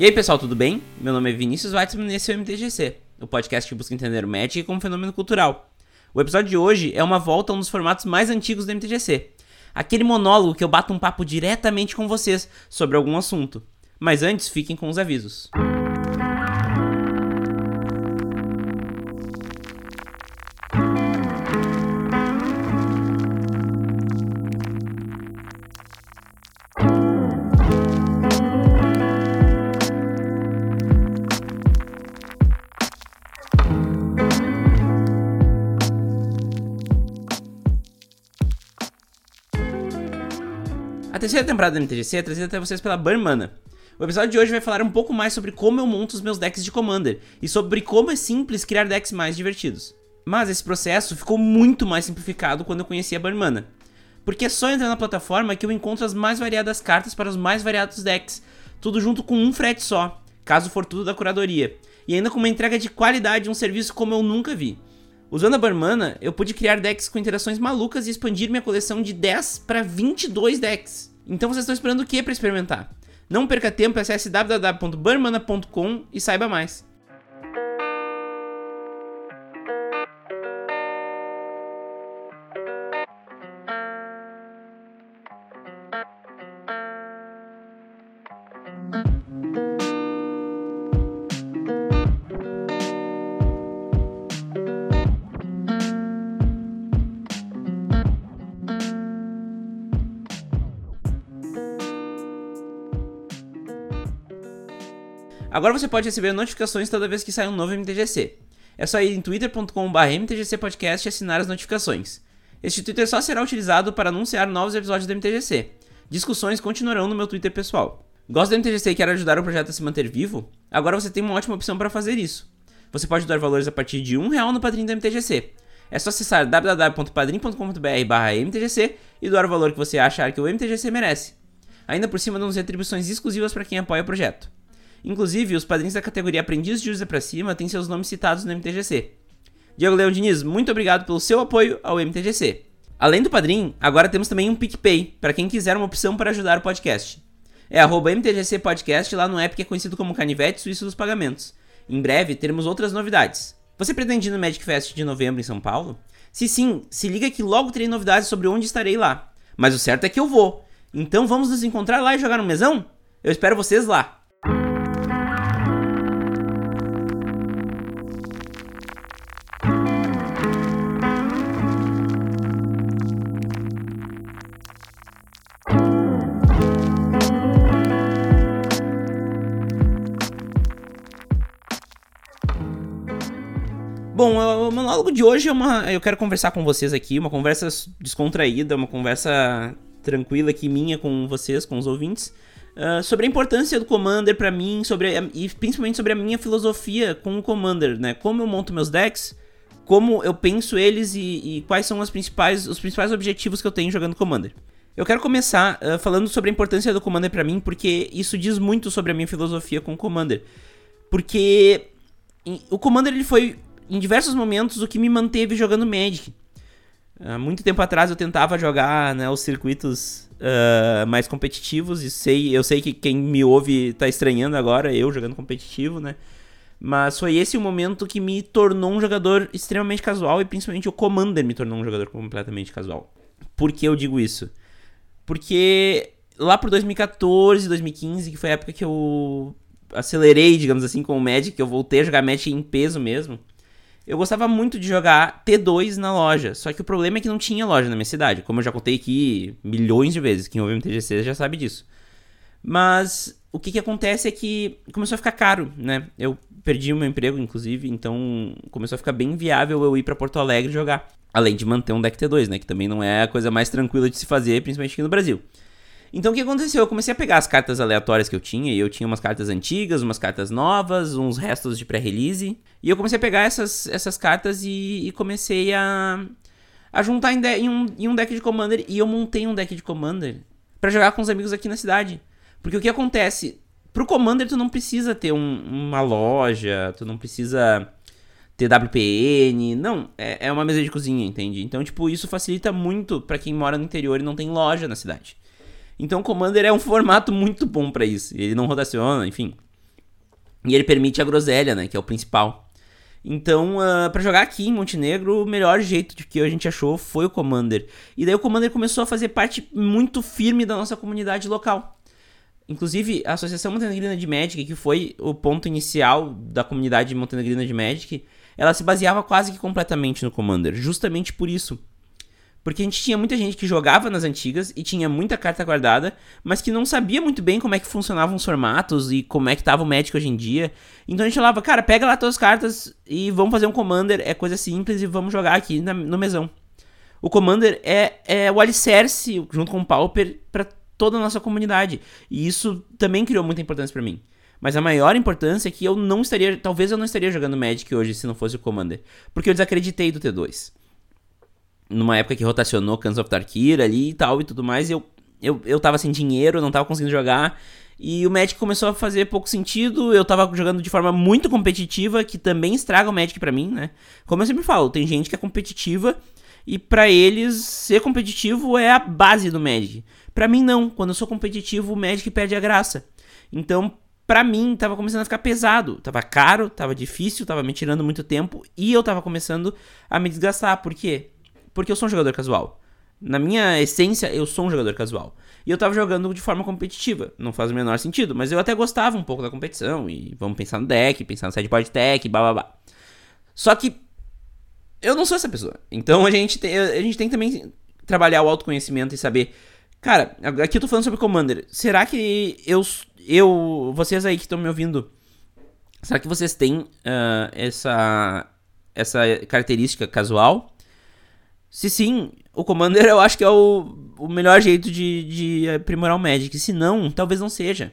E aí pessoal, tudo bem? Meu nome é Vinícius Weitzman e esse é o MTGC, o podcast que busca entender o Magic como fenômeno cultural. O episódio de hoje é uma volta a um dos formatos mais antigos do MTGC, aquele monólogo que eu bato um papo diretamente com vocês sobre algum assunto. Mas antes, fiquem com os avisos. A terceira temporada do MTGC é trazida até vocês pela Burmana. O episódio de hoje vai falar um pouco mais sobre como eu monto os meus decks de Commander e sobre como é simples criar decks mais divertidos. Mas esse processo ficou muito mais simplificado quando eu conheci a Burmana. Porque é só entrar na plataforma que eu encontro as mais variadas cartas para os mais variados decks, tudo junto com um frete só, caso for tudo da curadoria, e ainda com uma entrega de qualidade e um serviço como eu nunca vi. Usando a Barmana, eu pude criar decks com interações malucas e expandir minha coleção de 10 para 22 decks. Então vocês estão esperando o que para experimentar? Não perca tempo, acesse www.barmana.com e saiba mais. Agora você pode receber notificações toda vez que sai um novo MTGC. É só ir em twitter.com.br mtgcpodcast e assinar as notificações. Este Twitter só será utilizado para anunciar novos episódios do MTGC. Discussões continuarão no meu Twitter pessoal. Gosta do MTGC e quer ajudar o projeto a se manter vivo? Agora você tem uma ótima opção para fazer isso. Você pode dar valores a partir de um real no padrinho do MTGC. É só acessar www.padrim.com.br mtgc e doar o valor que você achar que o MTGC merece. Ainda por cima damos retribuições exclusivas para quem apoia o projeto. Inclusive, os padrinhos da categoria Aprendiz de Usa para Cima têm seus nomes citados no MTGC. Diego Leão Diniz, muito obrigado pelo seu apoio ao MTGC. Além do padrinho, agora temos também um PicPay, para quem quiser uma opção para ajudar o podcast. É arroba MTGC Podcast lá no app que é conhecido como Canivete Suíço dos Pagamentos. Em breve teremos outras novidades. Você pretende ir no Magic Fest de novembro em São Paulo? Se sim, se liga que logo terei novidades sobre onde estarei lá. Mas o certo é que eu vou. Então vamos nos encontrar lá e jogar no mesão? Eu espero vocês lá. Bom, o monólogo de hoje é uma. Eu quero conversar com vocês aqui, uma conversa descontraída, uma conversa tranquila aqui minha com vocês, com os ouvintes, uh, sobre a importância do Commander para mim, sobre a, e principalmente sobre a minha filosofia com o Commander, né? Como eu monto meus decks, como eu penso eles e, e quais são os principais, os principais objetivos que eu tenho jogando Commander. Eu quero começar uh, falando sobre a importância do Commander para mim, porque isso diz muito sobre a minha filosofia com o Commander. Porque o Commander ele foi em diversos momentos o que me manteve jogando Magic. Há muito tempo atrás eu tentava jogar né, os circuitos uh, mais competitivos e sei, eu sei que quem me ouve tá estranhando agora, eu jogando competitivo, né? Mas foi esse o momento que me tornou um jogador extremamente casual e principalmente o Commander me tornou um jogador completamente casual. Por que eu digo isso? Porque lá por 2014, 2015, que foi a época que eu acelerei, digamos assim, com o Magic, eu voltei a jogar Magic em peso mesmo. Eu gostava muito de jogar T2 na loja, só que o problema é que não tinha loja na minha cidade, como eu já contei aqui milhões de vezes, quem ouve MTGC já sabe disso. Mas o que, que acontece é que começou a ficar caro, né? Eu perdi o meu emprego, inclusive, então começou a ficar bem viável eu ir para Porto Alegre jogar. Além de manter um deck T2, né? Que também não é a coisa mais tranquila de se fazer, principalmente aqui no Brasil. Então o que aconteceu? Eu comecei a pegar as cartas aleatórias que eu tinha, e eu tinha umas cartas antigas, umas cartas novas, uns restos de pré-release. E eu comecei a pegar essas, essas cartas e, e comecei a, a juntar em, de, em, um, em um deck de Commander. E eu montei um deck de Commander para jogar com os amigos aqui na cidade. Porque o que acontece? Pro Commander tu não precisa ter um, uma loja, tu não precisa ter WPN, não, é, é uma mesa de cozinha, entende? Então, tipo, isso facilita muito para quem mora no interior e não tem loja na cidade. Então o Commander é um formato muito bom para isso. Ele não rotaciona, enfim. E ele permite a groselha, né? Que é o principal. Então, uh, para jogar aqui em Montenegro, o melhor jeito de que a gente achou foi o Commander. E daí o Commander começou a fazer parte muito firme da nossa comunidade local. Inclusive, a Associação Montenegrina de Magic, que foi o ponto inicial da comunidade montenegrina de Magic, ela se baseava quase que completamente no Commander, justamente por isso. Porque a gente tinha muita gente que jogava nas antigas e tinha muita carta guardada, mas que não sabia muito bem como é que funcionavam os formatos e como é que tava o Magic hoje em dia. Então a gente falava, cara, pega lá todas as cartas e vamos fazer um Commander, é coisa simples e vamos jogar aqui na, no mesão. O Commander é, é o alicerce, junto com o Pauper, para toda a nossa comunidade. E isso também criou muita importância para mim. Mas a maior importância é que eu não estaria, talvez eu não estaria jogando Magic hoje se não fosse o Commander, porque eu desacreditei do T2 numa época que rotacionou Cans of Tarkir ali e tal e tudo mais, eu, eu, eu tava sem dinheiro, não tava conseguindo jogar. E o Magic começou a fazer pouco sentido. Eu tava jogando de forma muito competitiva, que também estraga o Magic para mim, né? Como eu sempre falo, tem gente que é competitiva e para eles ser competitivo é a base do Magic. Para mim não, quando eu sou competitivo, o Magic perde a graça. Então, para mim tava começando a ficar pesado, tava caro, tava difícil, tava me tirando muito tempo e eu tava começando a me desgastar. Por quê? Porque eu sou um jogador casual. Na minha essência, eu sou um jogador casual. E eu tava jogando de forma competitiva. Não faz o menor sentido, mas eu até gostava um pouco da competição. E vamos pensar no deck, pensar no sideboard tech, blá. Só que eu não sou essa pessoa. Então a gente tem, a gente tem que também trabalhar o autoconhecimento e saber. Cara, aqui eu tô falando sobre Commander. Será que eu. eu vocês aí que estão me ouvindo. Será que vocês têm uh, essa, essa característica casual? Se sim, o Commander eu acho que é o, o melhor jeito de, de aprimorar o Magic. Se não, talvez não seja.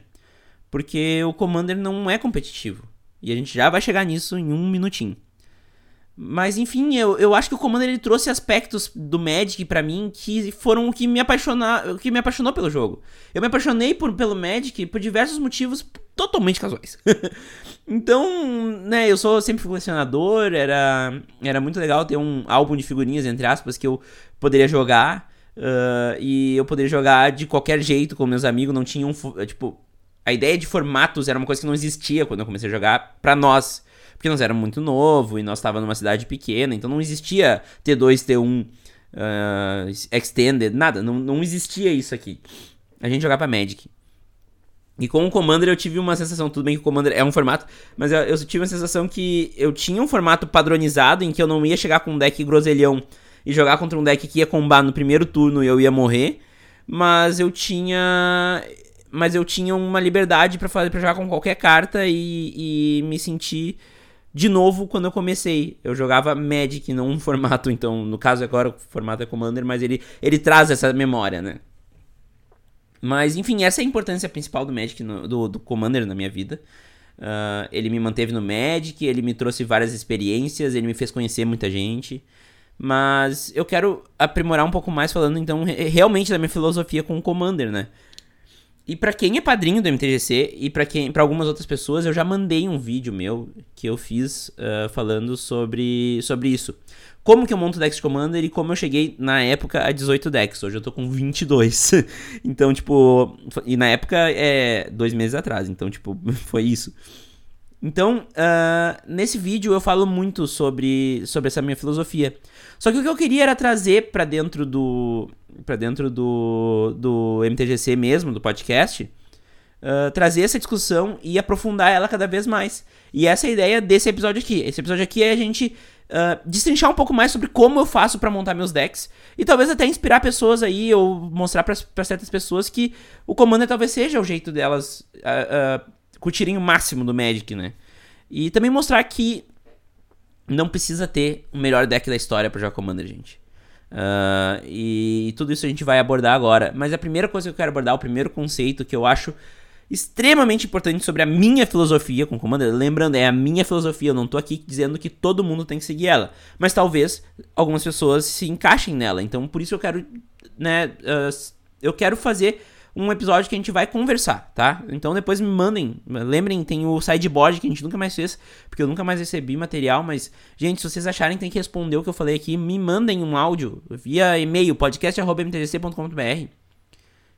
Porque o Commander não é competitivo. E a gente já vai chegar nisso em um minutinho. Mas enfim, eu, eu acho que o Commander ele trouxe aspectos do Magic para mim que foram o que me apaixonar, o que me apaixonou pelo jogo. Eu me apaixonei por, pelo Magic por diversos motivos totalmente casuais. então, né, eu sou sempre colecionador, era era muito legal ter um álbum de figurinhas entre aspas que eu poderia jogar uh, e eu poderia jogar de qualquer jeito com meus amigos, não tinha um tipo a ideia de formatos era uma coisa que não existia quando eu comecei a jogar para nós porque nós éramos muito novo e nós estávamos numa cidade pequena, então não existia T2, T1 uh, Extended, nada, não, não existia isso aqui. A gente jogava Magic. E com o Commander eu tive uma sensação, tudo bem que o Commander é um formato, mas eu, eu tive uma sensação que eu tinha um formato padronizado em que eu não ia chegar com um deck groselhão e jogar contra um deck que ia combar no primeiro turno e eu ia morrer, mas eu tinha mas eu tinha uma liberdade para fazer para jogar com qualquer carta e, e me sentir de novo quando eu comecei. Eu jogava Magic, não um formato, então, no caso agora o formato é Commander, mas ele, ele traz essa memória, né? Mas, enfim, essa é a importância principal do Magic, no, do, do Commander na minha vida. Uh, ele me manteve no Magic, ele me trouxe várias experiências, ele me fez conhecer muita gente. Mas eu quero aprimorar um pouco mais falando, então, realmente da minha filosofia com o Commander, né? E para quem é padrinho do MTGC e para quem, para algumas outras pessoas, eu já mandei um vídeo meu que eu fiz uh, falando sobre, sobre isso. Como que eu monto Dex Commander e como eu cheguei na época a 18 decks. Hoje eu tô com 22. então, tipo, e na época é dois meses atrás. Então, tipo, foi isso. Então, uh, nesse vídeo eu falo muito sobre, sobre essa minha filosofia. Só que o que eu queria era trazer para dentro do para dentro do, do MTGC mesmo, do podcast, uh, trazer essa discussão e aprofundar ela cada vez mais. E essa é a ideia desse episódio aqui. Esse episódio aqui é a gente uh, destrinchar um pouco mais sobre como eu faço para montar meus decks e talvez até inspirar pessoas aí ou mostrar para certas pessoas que o Commander talvez seja o jeito delas uh, curtirem o máximo do Magic, né? E também mostrar que não precisa ter o melhor deck da história para jogar Commander, gente. Uh, e, tudo isso a gente vai abordar agora. Mas a primeira coisa que eu quero abordar, o primeiro conceito que eu acho extremamente importante sobre a minha filosofia com Commander. Lembrando, é a minha filosofia, eu não tô aqui dizendo que todo mundo tem que seguir ela. Mas talvez algumas pessoas se encaixem nela. Então por isso eu quero, né, uh, eu quero fazer um episódio que a gente vai conversar, tá? Então depois me mandem, lembrem, tem o sideboard que a gente nunca mais fez, porque eu nunca mais recebi material, mas, gente, se vocês acharem tem que responder o que eu falei aqui, me mandem um áudio via e-mail, podcast.mtgc.com.br,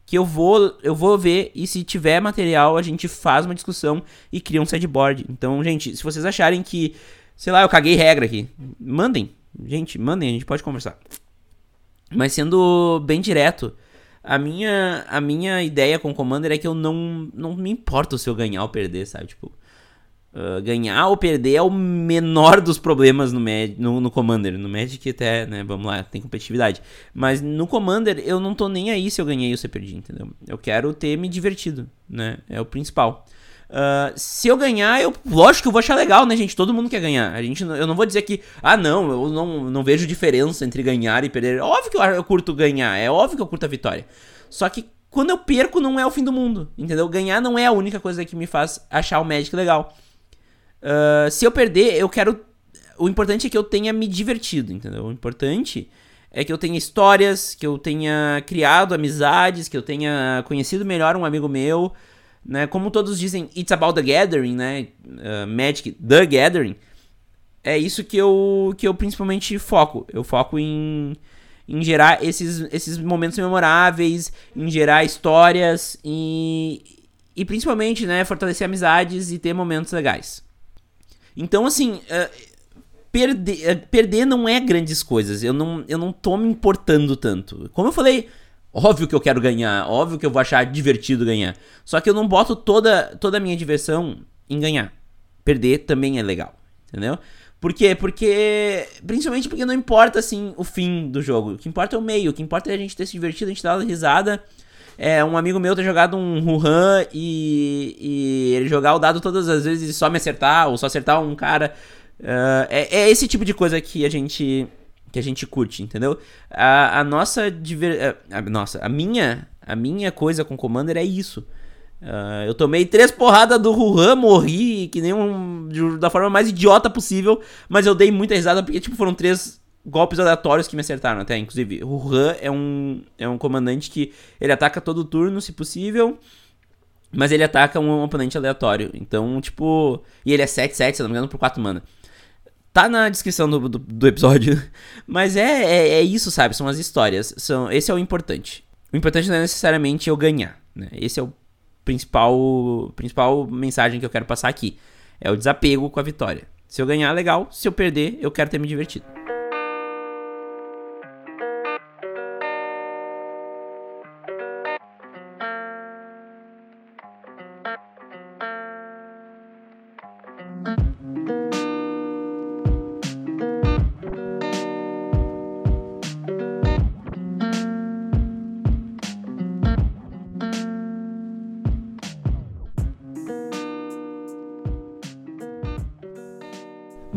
que eu vou, eu vou ver e se tiver material, a gente faz uma discussão e cria um sideboard. Então, gente, se vocês acharem que, sei lá, eu caguei regra aqui, mandem. Gente, mandem, a gente pode conversar. Mas sendo bem direto, a minha, a minha ideia com o Commander é que eu não, não me importo se eu ganhar ou perder, sabe? Tipo, Uh, ganhar ou perder é o menor dos problemas no, no, no, Commander. No Magic até, né, vamos lá, tem competitividade. Mas no Commander eu não tô nem aí se eu ganhei ou se eu perdi, entendeu? Eu quero ter me divertido, né? É o principal. Uh, se eu ganhar, eu, lógico que eu vou achar legal, né, gente? Todo mundo quer ganhar. A gente, eu não vou dizer que, ah, não, eu não, não vejo diferença entre ganhar e perder. Óbvio que eu, eu curto ganhar, é óbvio que eu curto a vitória. Só que quando eu perco, não é o fim do mundo, entendeu? Ganhar não é a única coisa que me faz achar o Magic legal. Uh, se eu perder, eu quero. O importante é que eu tenha me divertido, entendeu? O importante é que eu tenha histórias, que eu tenha criado amizades, que eu tenha conhecido melhor um amigo meu, né? Como todos dizem, it's about the gathering, né? Uh, Magic, the gathering. É isso que eu, que eu principalmente foco. Eu foco em, em gerar esses, esses momentos memoráveis, em gerar histórias e, e principalmente, né, fortalecer amizades e ter momentos legais. Então, assim, uh, perder, uh, perder não é grandes coisas. Eu não, eu não tô me importando tanto. Como eu falei, óbvio que eu quero ganhar, óbvio que eu vou achar divertido ganhar. Só que eu não boto toda, toda a minha diversão em ganhar. Perder também é legal, entendeu? Por quê? Porque. Principalmente porque não importa, assim, o fim do jogo. O que importa é o meio. O que importa é a gente ter se divertido, a gente dar uma risada. É, um amigo meu ter jogado um Wuhan e, e ele jogar o dado todas as vezes e só me acertar, ou só acertar um cara. Uh, é, é, esse tipo de coisa que a gente que a gente curte, entendeu? A, a nossa diver... a, nossa, a minha a minha coisa com Commander é isso. Uh, eu tomei três porradas do Wuhan, morri que nem um da forma mais idiota possível, mas eu dei muita risada porque tipo foram três golpes aleatórios que me acertaram até, inclusive. O Han é um, é um comandante que ele ataca todo turno, se possível, mas ele ataca um oponente aleatório. Então, tipo... E ele é 7-7, se não me engano, por 4 mana. Tá na descrição do, do, do episódio. Mas é, é, é, isso, sabe? São as histórias. São, esse é o importante. O importante não é necessariamente eu ganhar, né? Esse é o principal, principal mensagem que eu quero passar aqui. É o desapego com a vitória. Se eu ganhar, legal. Se eu perder, eu quero ter me divertido.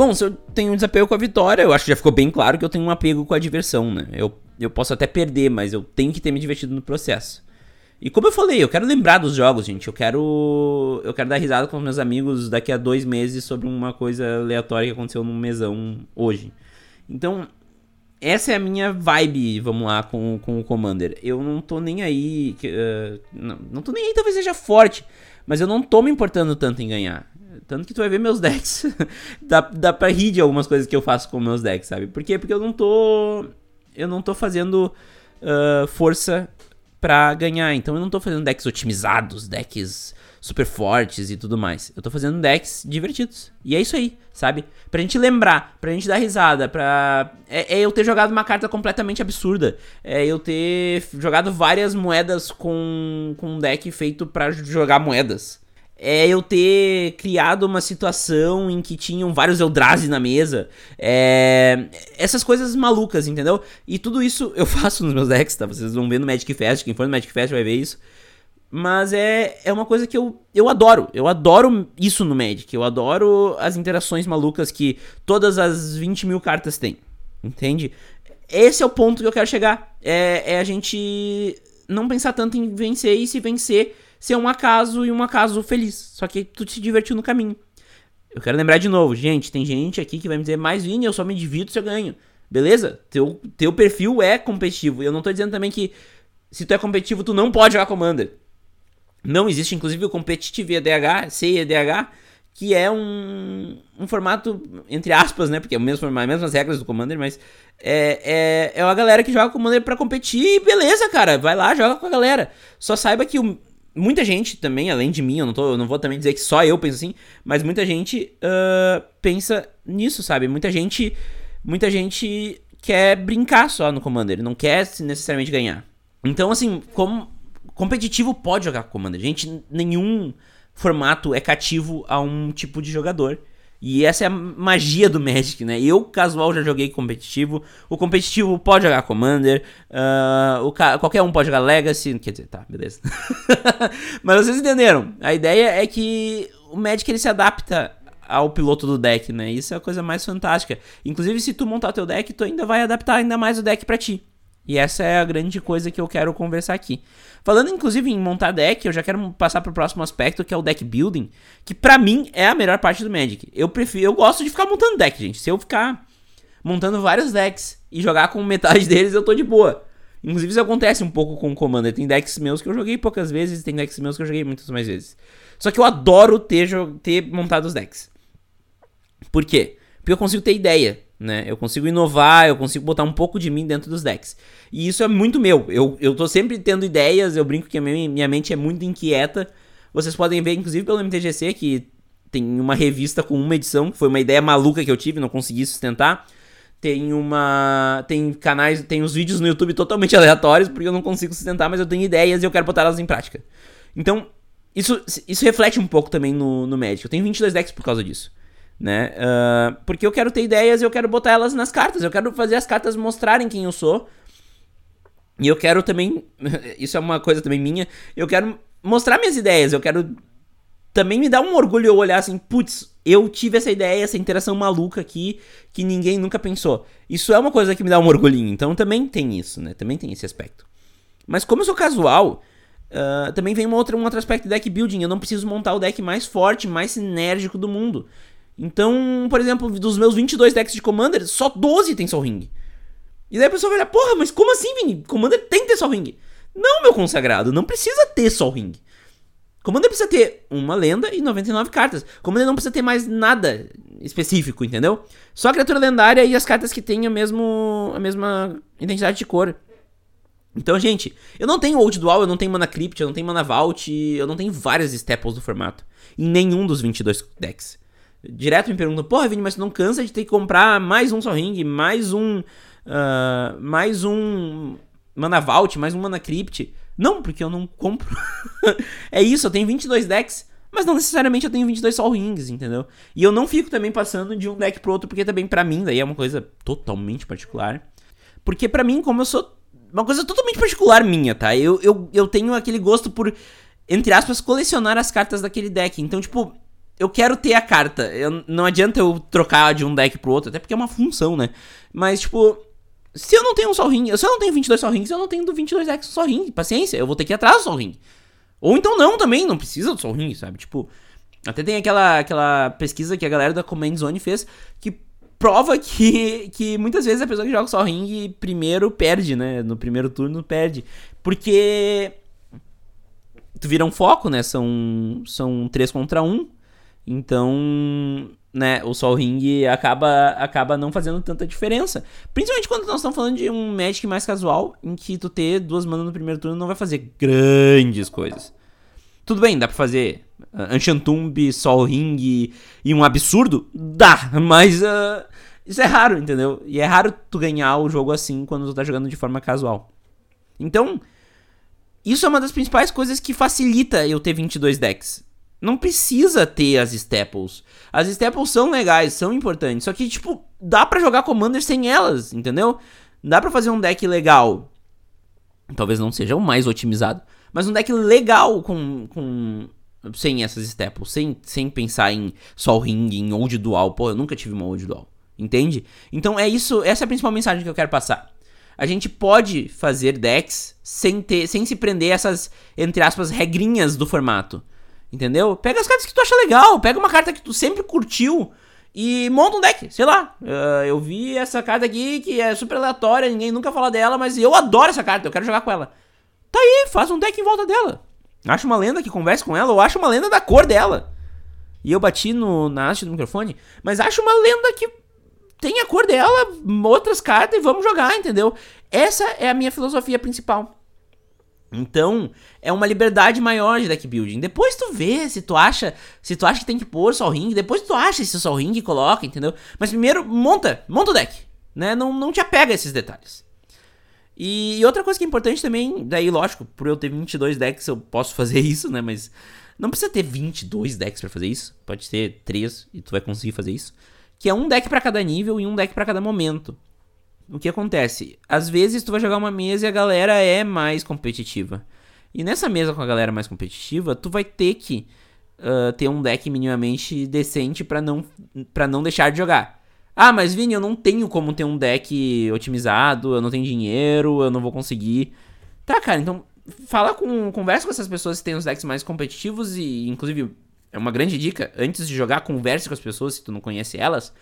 Bom, se eu tenho um desapego com a vitória, eu acho que já ficou bem claro que eu tenho um apego com a diversão, né? Eu, eu posso até perder, mas eu tenho que ter me divertido no processo. E como eu falei, eu quero lembrar dos jogos, gente. Eu quero. Eu quero dar risada com meus amigos daqui a dois meses sobre uma coisa aleatória que aconteceu num mesão hoje. Então, essa é a minha vibe, vamos lá, com, com o Commander. Eu não tô nem aí. Uh, não, não tô nem aí, talvez seja forte. Mas eu não tô me importando tanto em ganhar. Tanto que tu vai ver meus decks. dá, dá pra rir de algumas coisas que eu faço com meus decks, sabe? Por quê? Porque eu não tô. Eu não tô fazendo uh, força pra ganhar. Então eu não tô fazendo decks otimizados, decks super fortes e tudo mais. Eu tô fazendo decks divertidos. E é isso aí, sabe? Pra gente lembrar, pra gente dar risada, pra. É, é eu ter jogado uma carta completamente absurda. É eu ter jogado várias moedas com, com um deck feito para jogar moedas é eu ter criado uma situação em que tinham vários Eldrazi na mesa. É, essas coisas malucas, entendeu? E tudo isso eu faço nos meus decks, tá? Vocês vão ver no Magic Fest, quem for no Magic Fest vai ver isso. Mas é, é uma coisa que eu, eu adoro. Eu adoro isso no Magic. Eu adoro as interações malucas que todas as 20 mil cartas têm. Entende? Esse é o ponto que eu quero chegar. É, é a gente não pensar tanto em vencer e se vencer ser um acaso e um acaso feliz. Só que tu te divertiu no caminho. Eu quero lembrar de novo, gente, tem gente aqui que vai me dizer, mais Vini, eu só me divido se eu ganho. Beleza? Teu, teu perfil é competitivo. Eu não tô dizendo também que se tu é competitivo, tu não pode jogar Commander. Não existe, inclusive, o Competitive EDH, CEDH, que é um, um formato, entre aspas, né? Porque é o mesmo formato, as mesmas regras do Commander, mas é, é, é a galera que joga Commander para competir e beleza, cara, vai lá, joga com a galera. Só saiba que o, muita gente também, além de mim, eu não, tô, eu não vou também dizer que só eu penso assim, mas muita gente uh, pensa nisso, sabe? Muita gente, muita gente quer brincar só no Commander, não quer necessariamente ganhar. Então, assim, como competitivo pode jogar com Commander. Gente, nenhum formato é cativo a um tipo de jogador. E essa é a magia do Magic, né? Eu, casual, já joguei competitivo. O competitivo pode jogar Commander. Uh, o qualquer um pode jogar Legacy. Quer dizer, tá, beleza. Mas vocês entenderam. A ideia é que o Magic ele se adapta ao piloto do deck, né? Isso é a coisa mais fantástica. Inclusive, se tu montar teu deck, tu ainda vai adaptar ainda mais o deck para ti. E essa é a grande coisa que eu quero conversar aqui. Falando inclusive em montar deck, eu já quero passar para o próximo aspecto, que é o deck building, que para mim é a melhor parte do Magic. Eu prefiro, eu gosto de ficar montando deck, gente. Se eu ficar montando vários decks e jogar com metade deles, eu tô de boa. Inclusive isso acontece um pouco com o Commander. Tem decks meus que eu joguei poucas vezes, tem decks meus que eu joguei muitas mais vezes. Só que eu adoro ter, ter montado os decks. Por quê? Porque eu consigo ter ideia né? Eu consigo inovar, eu consigo botar um pouco de mim dentro dos decks. E isso é muito meu. Eu, eu tô sempre tendo ideias, eu brinco que minha, minha mente é muito inquieta. Vocês podem ver, inclusive, pelo MTGC, que tem uma revista com uma edição, que foi uma ideia maluca que eu tive, não consegui sustentar. Tem uma. Tem canais, tem os vídeos no YouTube totalmente aleatórios, porque eu não consigo sustentar, mas eu tenho ideias e eu quero botar elas em prática. Então, isso, isso reflete um pouco também no, no Magic. Eu tenho 22 decks por causa disso né? Uh, porque eu quero ter ideias e eu quero botar elas nas cartas. Eu quero fazer as cartas mostrarem quem eu sou. E eu quero também. Isso é uma coisa também minha. Eu quero mostrar minhas ideias. Eu quero também me dar um orgulho eu olhar assim, putz, eu tive essa ideia, essa interação maluca aqui que ninguém nunca pensou. Isso é uma coisa que me dá um orgulhinho. Então também tem isso, né? Também tem esse aspecto. Mas como eu sou casual, uh, também vem uma outra, um outro aspecto de deck building. Eu não preciso montar o deck mais forte, mais sinérgico do mundo. Então, por exemplo, dos meus 22 decks de Commander, só 12 tem Sol Ring. E daí a pessoa vai olhar, porra, mas como assim, Vini? Commander tem que ter Sol Ring. Não, meu consagrado, não precisa ter Sol Ring. Commander precisa ter uma lenda e 99 cartas. Commander não precisa ter mais nada específico, entendeu? Só a criatura lendária e as cartas que têm a, mesmo, a mesma identidade de cor. Então, gente, eu não tenho Old Dual, eu não tenho Mana Crypt, eu não tenho Mana Vault, eu não tenho várias staples do formato. Em nenhum dos 22 decks. Direto me perguntam, porra, Vini, mas você não cansa de ter que comprar mais um Sol Ring, mais um. Uh, mais um Mana Vault, mais um Mana Crypt? Não, porque eu não compro. é isso, eu tenho 22 decks, mas não necessariamente eu tenho 22 Sol Rings, entendeu? E eu não fico também passando de um deck pro outro, porque também para mim, daí é uma coisa totalmente particular. Porque para mim, como eu sou. Uma coisa totalmente particular minha, tá? Eu, eu, eu tenho aquele gosto por, entre aspas, colecionar as cartas daquele deck. Então, tipo, eu quero ter a carta. Eu, não adianta eu trocar de um deck pro outro, até porque é uma função, né? Mas, tipo, se eu não tenho um Sol Ring, se eu não tenho 22 Sol Rings, eu não tenho do 22 decks Sol Ring. Paciência, eu vou ter que ir atrás do Sol Ring. Ou então não também, não precisa do Sol Ring, sabe? Tipo, até tem aquela, aquela pesquisa que a galera da Command Zone fez que prova que, que muitas vezes a pessoa que joga Sol Ring primeiro perde, né? No primeiro turno perde. Porque tu vira um foco, né? São, são 3 contra 1. Então, né, o Sol Ring acaba, acaba não fazendo tanta diferença. Principalmente quando nós estamos falando de um Magic mais casual, em que tu ter duas manas no primeiro turno não vai fazer grandes coisas. Tudo bem, dá pra fazer uh, Enchantumb, Sol Ring e um absurdo? Dá, mas uh, isso é raro, entendeu? E é raro tu ganhar o jogo assim quando tu tá jogando de forma casual. Então, isso é uma das principais coisas que facilita eu ter 22 decks. Não precisa ter as staples. As staples são legais, são importantes. Só que, tipo, dá para jogar Commander sem elas, entendeu? Dá para fazer um deck legal. Talvez não seja o mais otimizado. Mas um deck legal com. com sem essas staples. Sem, sem pensar em Sol Ring, em Old Dual. Pô, eu nunca tive uma Old Dual. Entende? Então é isso. Essa é a principal mensagem que eu quero passar. A gente pode fazer decks sem ter. sem se prender essas, entre aspas, regrinhas do formato. Entendeu? Pega as cartas que tu acha legal, pega uma carta que tu sempre curtiu e monta um deck, sei lá. Uh, eu vi essa carta aqui que é super aleatória, ninguém nunca fala dela, mas eu adoro essa carta, eu quero jogar com ela. Tá aí, faz um deck em volta dela. Acha uma lenda que converse com ela, ou acha uma lenda da cor dela. E eu bati no, na haste do microfone, mas acho uma lenda que tem a cor dela, outras cartas e vamos jogar, entendeu? Essa é a minha filosofia principal. Então, é uma liberdade maior de deck building. Depois tu vê se tu acha, se tu acha que tem que pôr Sol Ring, depois tu acha se Sol Ring coloca, entendeu? Mas primeiro monta, monta o deck, né? Não, não te apega a esses detalhes. E, e, outra coisa que é importante também, daí lógico, por eu ter 22 decks eu posso fazer isso, né? Mas não precisa ter 22 decks para fazer isso. Pode ter 3 e tu vai conseguir fazer isso. Que é um deck para cada nível e um deck para cada momento o que acontece? Às vezes tu vai jogar uma mesa e a galera é mais competitiva. E nessa mesa com a galera mais competitiva, tu vai ter que uh, ter um deck minimamente decente para não, pra não deixar de jogar. Ah, mas Vini, eu não tenho como ter um deck otimizado, eu não tenho dinheiro, eu não vou conseguir. Tá, cara, então fala com. Conversa com essas pessoas que têm os decks mais competitivos e, inclusive, é uma grande dica. Antes de jogar, converse com as pessoas se tu não conhece elas.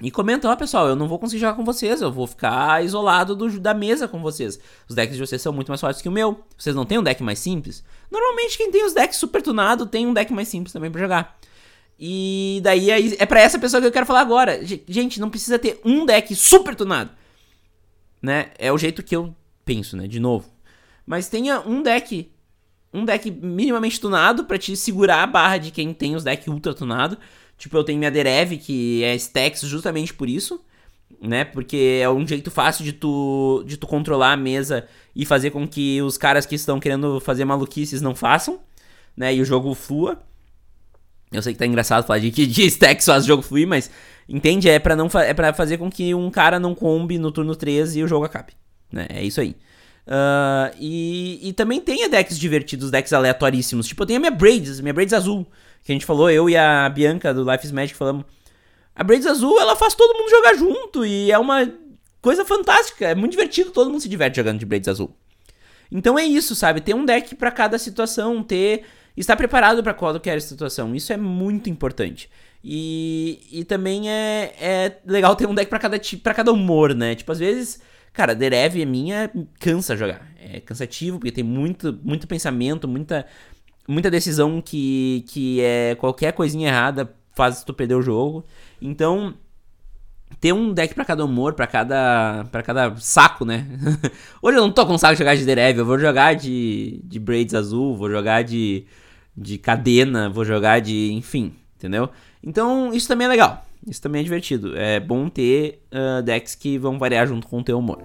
E comenta, ó pessoal, eu não vou conseguir jogar com vocês, eu vou ficar isolado do, da mesa com vocês. Os decks de vocês são muito mais fortes que o meu. Vocês não têm um deck mais simples? Normalmente quem tem os decks super tunado tem um deck mais simples também para jogar. E daí é, é para essa pessoa que eu quero falar agora. Gente, não precisa ter um deck super tunado. Né? É o jeito que eu penso, né? De novo. Mas tenha um deck um deck minimamente tunado para te segurar a barra de quem tem os decks ultra tunado Tipo, eu tenho minha Derev, que é stacks justamente por isso, né? Porque é um jeito fácil de tu, de tu controlar a mesa e fazer com que os caras que estão querendo fazer maluquices não façam, né? E o jogo flua. Eu sei que tá engraçado falar de que de stacks faz o jogo fluir, mas entende? É para não é para fazer com que um cara não combe no turno 3 e o jogo acabe, né? É isso aí. Uh, e, e também tem decks divertidos, decks aleatoríssimos. Tipo, eu tenho a minha Braids, minha Braids azul que a gente falou, eu e a Bianca do Life is Magic falamos. A Braids Azul, ela faz todo mundo jogar junto e é uma coisa fantástica, é muito divertido, todo mundo se diverte jogando de Braids Azul. Então é isso, sabe? Ter um deck para cada situação, ter estar preparado para qualquer situação. Isso é muito importante. E, e também é, é legal ter um deck para cada para cada humor, né? Tipo, às vezes, cara, Derev é minha cansa jogar. É cansativo porque tem muito muito pensamento, muita muita decisão que, que é qualquer coisinha errada faz tu perder o jogo. Então, ter um deck para cada humor, para cada para cada saco, né? Hoje eu não tô com saco de jogar de Derev, eu vou jogar de, de Braids azul, vou jogar de, de cadena, vou jogar de. enfim, entendeu? Então, isso também é legal. Isso também é divertido. É bom ter uh, decks que vão variar junto com o teu humor.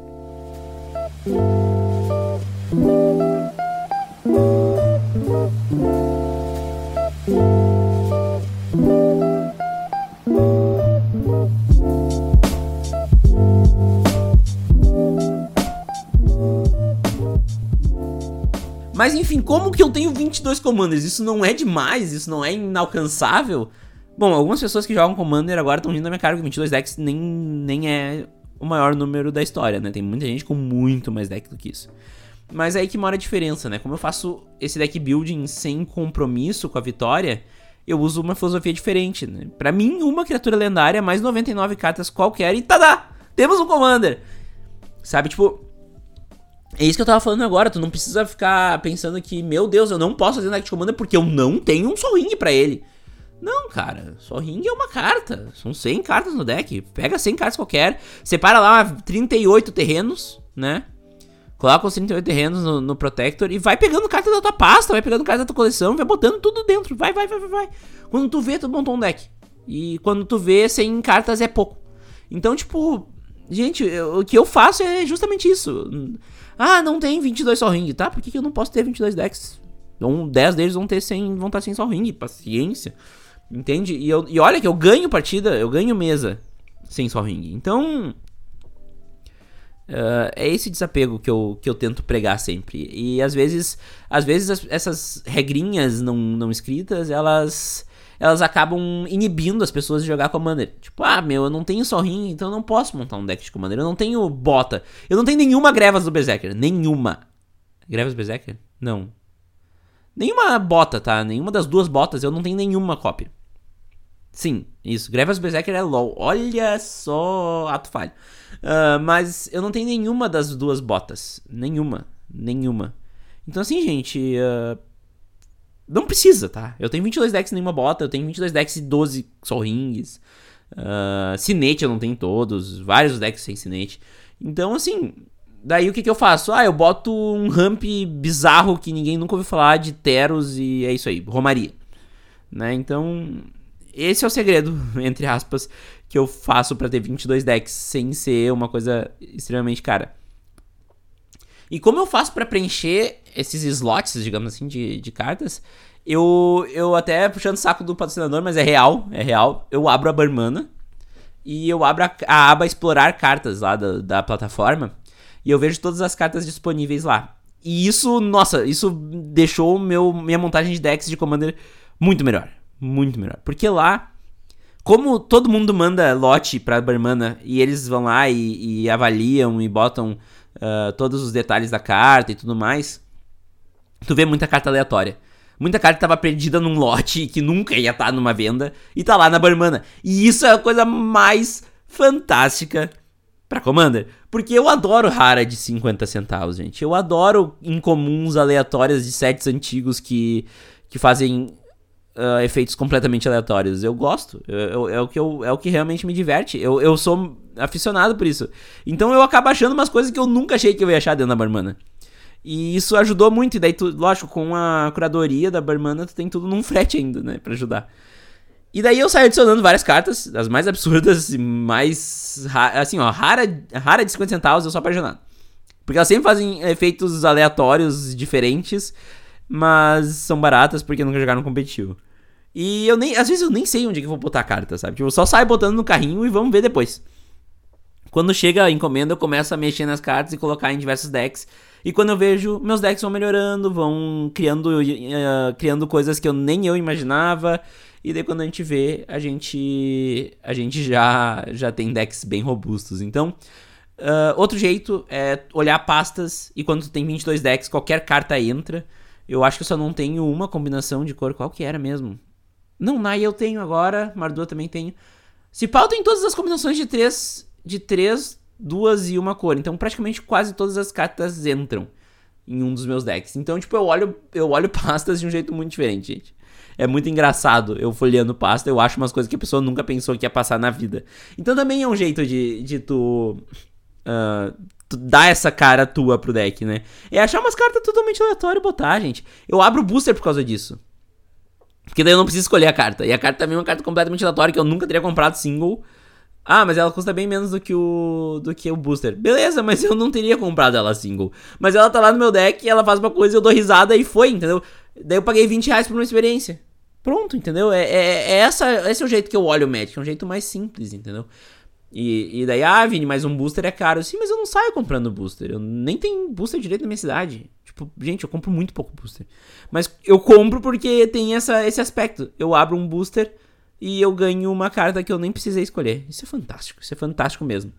Mas enfim, como que eu tenho 22 commanders? Isso não é demais? Isso não é inalcançável? Bom, algumas pessoas que jogam Commander agora estão rindo da minha cara que 22 decks nem, nem é o maior número da história, né? Tem muita gente com muito mais deck do que isso. Mas é aí que mora a diferença, né? Como eu faço esse deck building sem compromisso com a vitória, eu uso uma filosofia diferente, né? Pra mim, uma criatura lendária, mais 99 cartas qualquer e tada! Temos um Commander! Sabe, tipo... É isso que eu tava falando agora, tu não precisa ficar pensando que, meu Deus, eu não posso fazer um deck de Commander porque eu não tenho um Sol Ring pra ele. Não, cara, Sol Ring é uma carta, são 100 cartas no deck, pega 100 cartas qualquer, separa lá 38 terrenos, né? Coloca os 38 terrenos no, no, Protector e vai pegando carta da tua pasta, vai pegando carta da tua coleção, vai botando tudo dentro. Vai, vai, vai, vai, vai. Quando tu vê, tu montou um deck. E quando tu vê, 100 cartas é pouco. Então, tipo, gente, eu, o que eu faço é justamente isso. Ah, não tem 22 Sol Ring, tá? Por que, que eu não posso ter 22 decks? Um, 10 deles vão ter 100, vão estar sem Sol Ring, paciência. Entende? E, eu, e olha que eu ganho partida, eu ganho mesa sem Sol Ring. Então, Uh, é esse desapego que eu, que eu tento pregar sempre. E às vezes, às vezes as, essas regrinhas não, não escritas, elas elas acabam inibindo as pessoas de jogar Commander. Tipo, ah, meu, eu não tenho Sorrin, então eu não posso montar um deck de Commander. Eu não tenho bota. Eu não tenho nenhuma Grevas do Berserker. Nenhuma. Grevas do Berserker? Não. Nenhuma bota, tá? Nenhuma das duas botas, eu não tenho nenhuma cópia. Sim, isso. Grevas do Berserker é LOL. Olha só, ato falho. Uh, mas eu não tenho nenhuma das duas botas. Nenhuma. Nenhuma. Então, assim, gente. Uh, Não precisa, tá? Eu tenho 22 decks em nenhuma bota, eu tenho 22 decks e 12 Sol Rings. Uh, eu não tenho todos, vários decks sem Cinete. Então, assim, daí o que, que eu faço? Ah, eu boto um ramp bizarro que ninguém nunca ouviu falar de Teros e é isso aí, Romaria. Né? Então, esse é o segredo, entre aspas, que eu faço para ter 22 decks sem ser uma coisa extremamente cara. E como eu faço para preencher esses slots, digamos assim, de, de cartas, eu, eu até puxando o saco do patrocinador, mas é real, é real. Eu abro a Barmana e eu abro a, a aba explorar cartas lá da, da plataforma e eu vejo todas as cartas disponíveis lá. E isso, nossa, isso deixou meu, minha montagem de decks de Commander muito melhor. Muito melhor. Porque lá, como todo mundo manda lote pra Barmana e eles vão lá e, e avaliam e botam uh, todos os detalhes da carta e tudo mais, tu vê muita carta aleatória. Muita carta tava perdida num lote que nunca ia estar tá numa venda e tá lá na Barmana. E isso é a coisa mais fantástica pra Commander. Porque eu adoro rara de 50 centavos, gente. Eu adoro incomuns aleatórias de sets antigos que, que fazem uh, efeitos completamente aleatórios. Eu gosto. Eu, eu, é, o que eu, é o que realmente me diverte. Eu, eu sou aficionado por isso. Então eu acabo achando umas coisas que eu nunca achei que eu ia achar dentro da Barmana. E isso ajudou muito. E daí, tu, lógico, com a curadoria da Barmana, tu tem tudo num frete ainda, né? Pra ajudar. E daí eu saio adicionando várias cartas, as mais absurdas e mais. Assim, ó, rara, rara de 50 centavos, eu sou apaixonado. Porque elas sempre fazem efeitos aleatórios diferentes, mas são baratas porque nunca jogaram competitivo. E eu nem. Às vezes eu nem sei onde que eu vou botar a carta, sabe? Tipo, eu só saio botando no carrinho e vamos ver depois. Quando chega a encomenda, eu começo a mexer nas cartas e colocar em diversos decks. E quando eu vejo, meus decks vão melhorando, vão criando, uh, criando coisas que eu nem eu imaginava. E daí quando a gente vê, a gente a gente já já tem decks bem robustos. Então, uh, outro jeito é olhar pastas e quando tu tem 22 decks, qualquer carta entra. Eu acho que eu só não tenho uma combinação de cor. Qual que era mesmo? Não, Nai eu tenho agora, Mardua também tenho. Se pau tem todas as combinações de três, de três duas e uma cor. Então, praticamente quase todas as cartas entram em um dos meus decks. Então, tipo, eu olho, eu olho pastas de um jeito muito diferente, gente. É muito engraçado eu folheando pasta, eu acho umas coisas que a pessoa nunca pensou que ia passar na vida. Então também é um jeito de, de tu, uh, tu dar essa cara tua pro deck, né? É achar umas cartas totalmente aleatórias e botar, gente. Eu abro o booster por causa disso. Porque daí eu não preciso escolher a carta. E a carta também é uma carta completamente aleatória que eu nunca teria comprado single. Ah, mas ela custa bem menos do que o do que o booster. Beleza, mas eu não teria comprado ela single. Mas ela tá lá no meu deck, ela faz uma coisa, eu dou risada e foi, entendeu? Daí eu paguei 20 reais por uma experiência. Pronto, entendeu? É, é, é essa, esse é o jeito que eu olho o Magic, é um jeito mais simples, entendeu? E, e daí, ah, Vini, mas um booster é caro. Sim, mas eu não saio comprando booster. Eu nem tenho booster direito na minha cidade. Tipo, gente, eu compro muito pouco booster. Mas eu compro porque tem essa, esse aspecto. Eu abro um booster e eu ganho uma carta que eu nem precisei escolher. Isso é fantástico, isso é fantástico mesmo.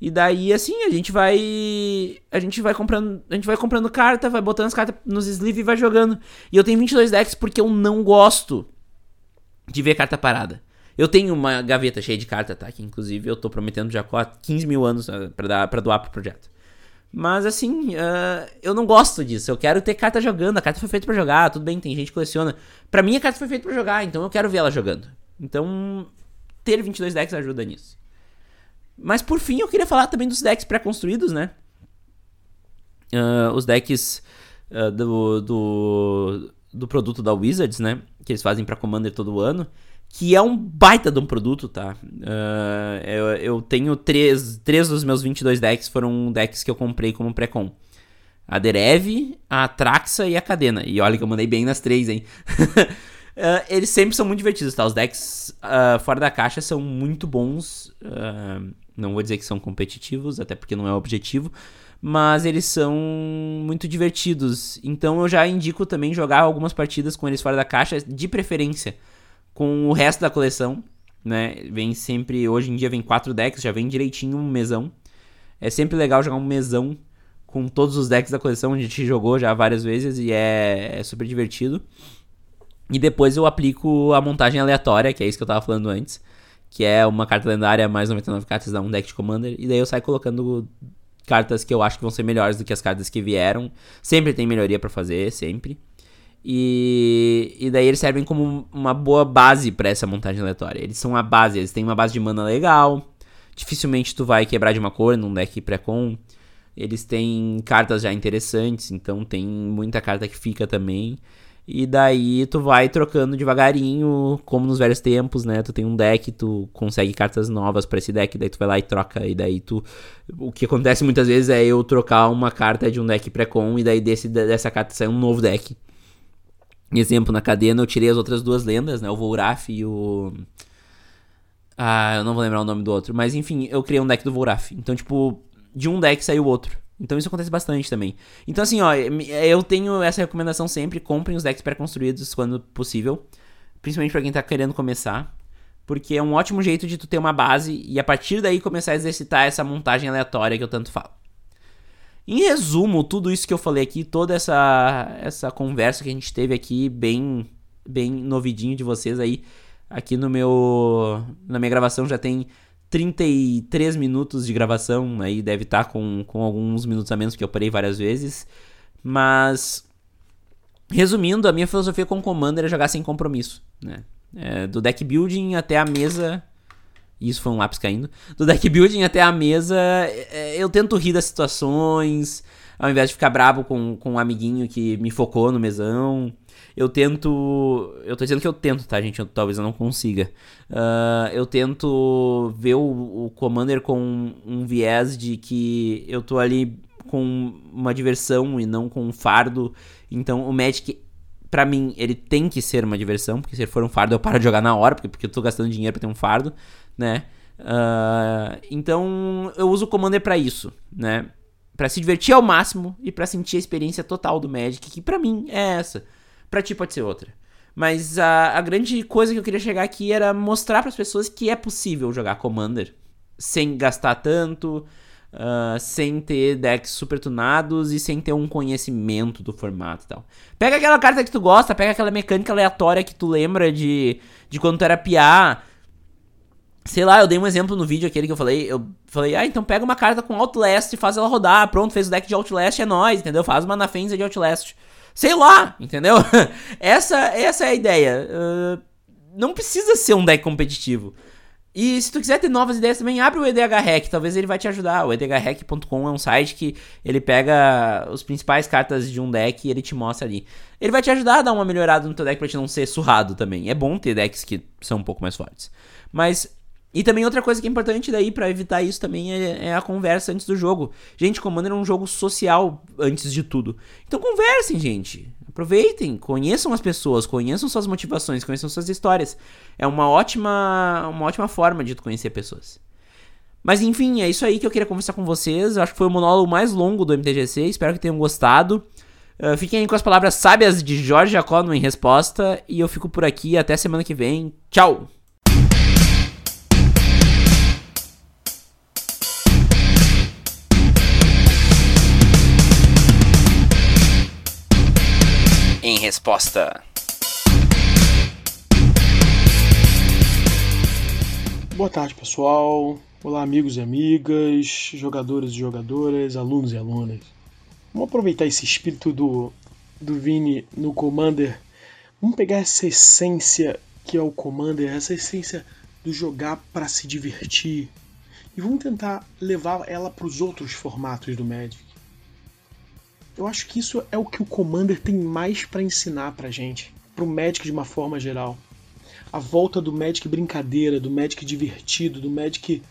E daí assim, a gente vai a gente vai comprando, a gente vai comprando carta, vai botando as cartas nos sleeve e vai jogando. E eu tenho 22 decks porque eu não gosto de ver carta parada. Eu tenho uma gaveta cheia de carta, tá? Que inclusive eu tô prometendo já há 15 mil anos uh, pra, dar, doar pro projeto. Mas assim, uh, eu não gosto disso. Eu quero ter carta jogando. A carta foi feita para jogar. Tudo bem, tem gente que coleciona. Pra mim, a carta foi feita para jogar. Então eu quero ver ela jogando. Então, ter 22 decks ajuda nisso. Mas por fim, eu queria falar também dos decks pré-construídos, né? Uh, os decks uh, do, do, do, produto da Wizards, né? Que eles fazem para Commander todo ano. Que é um baita de um produto, tá? Uh, eu, eu, tenho três, três dos meus 22 decks foram decks que eu comprei como pré-com. A Derev, a Traxa e a Cadena. E olha que eu mandei bem nas três, hein? Uh, eles sempre são muito divertidos, tá? Os decks uh, fora da caixa são muito bons. Não vou dizer que são competitivos, até porque não é o objetivo. Mas eles são muito divertidos. Então eu já indico também jogar algumas partidas com eles fora da caixa, de preferência com o resto da coleção. Né? Vem sempre. Hoje em dia vem quatro decks, já vem direitinho um mesão. É sempre legal jogar um mesão com todos os decks da coleção. A gente jogou já várias vezes e é, é super divertido. E depois eu aplico a montagem aleatória, que é isso que eu tava falando antes. Que é uma carta lendária mais 99 cartas dá um deck de Commander. E daí eu saio colocando cartas que eu acho que vão ser melhores do que as cartas que vieram. Sempre tem melhoria para fazer, sempre. E E, daí eles servem como uma boa base para essa montagem aleatória. Eles são a base, eles têm uma base de mana legal. Dificilmente tu vai quebrar de uma cor num deck pré-com. Eles têm cartas já interessantes, então tem muita carta que fica também. E daí tu vai trocando devagarinho, como nos velhos tempos, né? Tu tem um deck, tu consegue cartas novas para esse deck, daí tu vai lá e troca, e daí tu. O que acontece muitas vezes é eu trocar uma carta de um deck pré-com, e daí desse, dessa carta sai um novo deck. Exemplo, na cadena eu tirei as outras duas lendas, né? O Volraf e o. Ah, eu não vou lembrar o nome do outro. Mas enfim, eu criei um deck do Volraf. Então, tipo, de um deck saiu outro. Então isso acontece bastante também. Então assim, ó, eu tenho essa recomendação sempre, comprem os decks pré-construídos quando possível, principalmente para quem tá querendo começar, porque é um ótimo jeito de tu ter uma base e a partir daí começar a exercitar essa montagem aleatória que eu tanto falo. Em resumo, tudo isso que eu falei aqui, toda essa essa conversa que a gente teve aqui, bem bem novidinho de vocês aí, aqui no meu na minha gravação já tem 33 minutos de gravação, aí deve estar tá com, com alguns minutos a menos, porque eu parei várias vezes. Mas, resumindo, a minha filosofia com Commander é jogar sem compromisso, né? É, do deck building até a mesa. Isso foi um lápis caindo. Do deck building até a mesa, é, eu tento rir das situações, ao invés de ficar bravo com, com um amiguinho que me focou no mesão eu tento. Eu tô dizendo que eu tento, tá, gente? Eu, talvez eu não consiga. Uh, eu tento ver o, o Commander com um viés de que eu tô ali com uma diversão e não com um fardo. Então o Magic, para mim, ele tem que ser uma diversão, porque se for um fardo eu paro de jogar na hora, porque, porque eu tô gastando dinheiro pra ter um fardo, né? Uh, então eu uso o Commander para isso, né? Para se divertir ao máximo e para sentir a experiência total do Magic, que para mim é essa. Pra ti pode ser outra. Mas a, a grande coisa que eu queria chegar aqui era mostrar para as pessoas que é possível jogar Commander sem gastar tanto, uh, sem ter decks super tunados e sem ter um conhecimento do formato e tal. Pega aquela carta que tu gosta, pega aquela mecânica aleatória que tu lembra de, de quando tu era piá. Sei lá, eu dei um exemplo no vídeo aquele que eu falei. Eu falei, ah, então pega uma carta com Outlast e faz ela rodar. Pronto, fez o deck de Outlast, é nóis, entendeu? Faz uma Nafenza de Outlast. Sei lá, entendeu? essa, essa é a ideia. Uh, não precisa ser um deck competitivo. E se tu quiser ter novas ideias também, abre o EDH Hack, talvez ele vai te ajudar. O edhhack.com é um site que ele pega as principais cartas de um deck e ele te mostra ali. Ele vai te ajudar a dar uma melhorada no teu deck pra te não ser surrado também. É bom ter decks que são um pouco mais fortes. Mas e também outra coisa que é importante daí para evitar isso também é, é, a conversa antes do jogo. Gente, Commander é um jogo social antes de tudo. Então conversem, gente. Aproveitem, conheçam as pessoas, conheçam suas motivações, conheçam suas histórias. É uma ótima, uma ótima forma de conhecer pessoas. Mas enfim, é isso aí que eu queria conversar com vocês. Acho que foi o monólogo mais longo do MTGC. Espero que tenham gostado. Uh, fiquem aí com as palavras sábias de Jorge Jacó em resposta. E eu fico por aqui. Até semana que vem. Tchau! Resposta. Boa tarde, pessoal. Olá, amigos e amigas, jogadores e jogadoras, alunos e alunas. Vamos aproveitar esse espírito do, do Vini no Commander. Vamos pegar essa essência que é o Commander, essa essência do jogar para se divertir, e vamos tentar levar ela para os outros formatos do Magic. Eu acho que isso é o que o Commander tem mais para ensinar pra gente, pro Magic de uma forma geral. A volta do Magic brincadeira, do Magic divertido, do Magic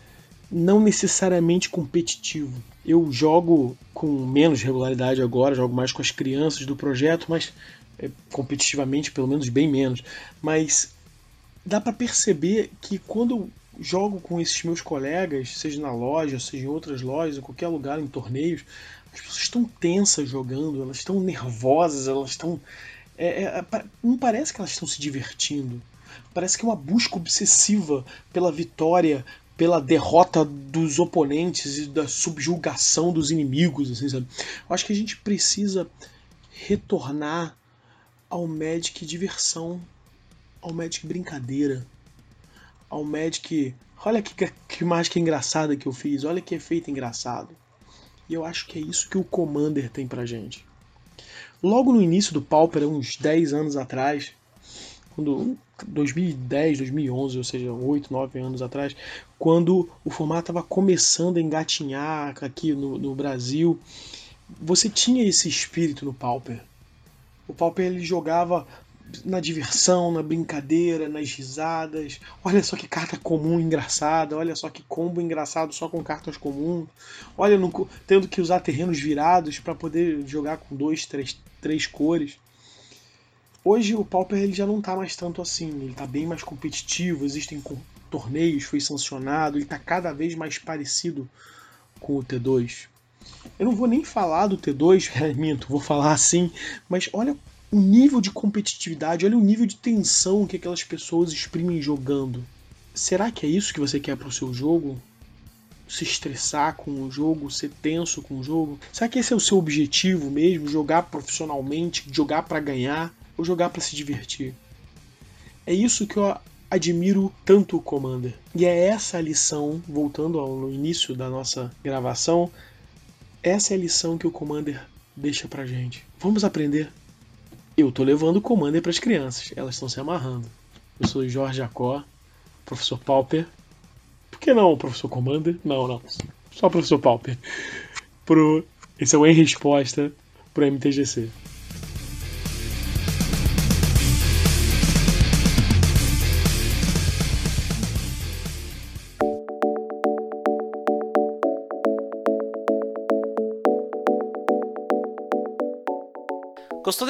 não necessariamente competitivo. Eu jogo com menos regularidade agora, jogo mais com as crianças do projeto, mas é, competitivamente pelo menos bem menos. Mas dá para perceber que quando eu jogo com esses meus colegas, seja na loja, seja em outras lojas, em qualquer lugar, em torneios, as pessoas estão tensas jogando, elas estão nervosas, elas estão. É, é, não parece que elas estão se divertindo. Parece que é uma busca obsessiva pela vitória, pela derrota dos oponentes e da subjugação dos inimigos, assim, sabe? Eu acho que a gente precisa retornar ao Magic diversão, ao Magic brincadeira, ao Magic. Olha que, que mágica engraçada que eu fiz, olha que efeito engraçado. E eu acho que é isso que o Commander tem pra gente. Logo no início do Pauper, uns 10 anos atrás, quando 2010, 2011, ou seja, 8, 9 anos atrás, quando o formato estava começando a engatinhar aqui no, no Brasil, você tinha esse espírito no Pauper. O Pauper ele jogava na diversão, na brincadeira, nas risadas. Olha só que carta comum engraçada, olha só que combo engraçado só com cartas comuns. Olha, tendo que usar terrenos virados para poder jogar com dois, três, três cores. Hoje o Pauper ele já não está mais tanto assim, ele está bem mais competitivo, existem torneios, foi sancionado, ele está cada vez mais parecido com o T2. Eu não vou nem falar do T2, é, minto, vou falar assim, mas olha o nível de competitividade, olha o nível de tensão que aquelas pessoas exprimem jogando. Será que é isso que você quer para o seu jogo? Se estressar com o jogo, ser tenso com o jogo? Será que esse é o seu objetivo mesmo? Jogar profissionalmente, jogar para ganhar ou jogar para se divertir? É isso que eu admiro tanto o Commander. E é essa a lição, voltando ao início da nossa gravação, essa é a lição que o Commander deixa pra gente. Vamos aprender eu tô levando o Commander para as crianças, elas estão se amarrando. Eu sou Jorge Jacó, professor Pauper. Por que não o professor Commander? Não, não. Só professor Pauper. Pro... Esse é o Em Resposta pro MTGC.